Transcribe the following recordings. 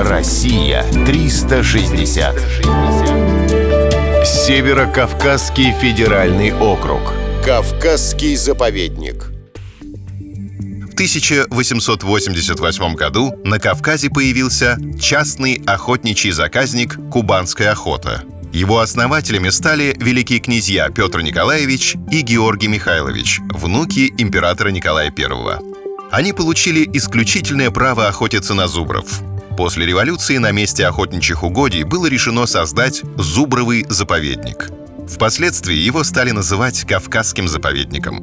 Россия 360. Северо-Кавказский федеральный округ. Кавказский заповедник. В 1888 году на Кавказе появился частный охотничий заказник «Кубанская охота». Его основателями стали великие князья Петр Николаевич и Георгий Михайлович, внуки императора Николая I. Они получили исключительное право охотиться на зубров. После революции на месте охотничьих угодий было решено создать зубровый заповедник. Впоследствии его стали называть Кавказским заповедником.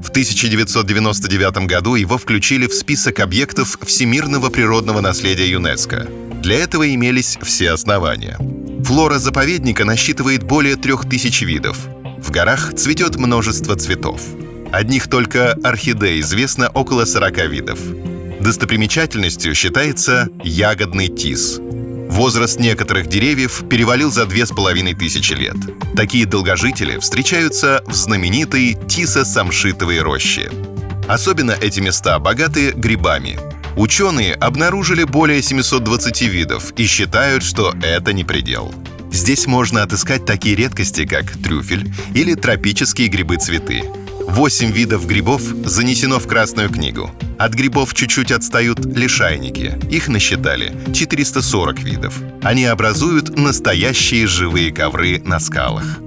В 1999 году его включили в список объектов всемирного природного наследия ЮНЕСКо. Для этого имелись все основания. Флора заповедника насчитывает более трех тысяч видов. В горах цветет множество цветов. Одних только орхидей известно около 40 видов. Достопримечательностью считается ягодный тис. Возраст некоторых деревьев перевалил за две с половиной тысячи лет. Такие долгожители встречаются в знаменитой Тисо-Самшитовой роще. Особенно эти места богаты грибами. Ученые обнаружили более 720 видов и считают, что это не предел. Здесь можно отыскать такие редкости, как трюфель или тропические грибы-цветы. Восемь видов грибов занесено в Красную книгу. От грибов чуть-чуть отстают лишайники. Их насчитали 440 видов. Они образуют настоящие живые ковры на скалах.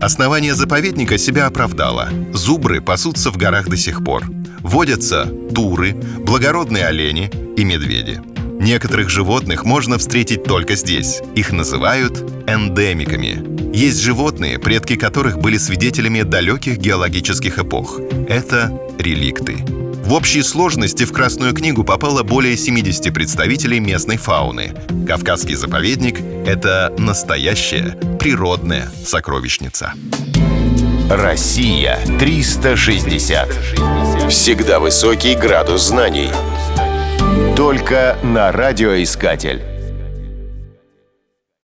Основание заповедника себя оправдало. Зубры пасутся в горах до сих пор. Водятся туры, благородные олени и медведи. Некоторых животных можно встретить только здесь. Их называют эндемиками. Есть животные, предки которых были свидетелями далеких геологических эпох. Это реликты. В общей сложности в Красную книгу попало более 70 представителей местной фауны. Кавказский заповедник — это настоящая природная сокровищница. Россия 360. Всегда высокий градус знаний. Только на радиоискатель.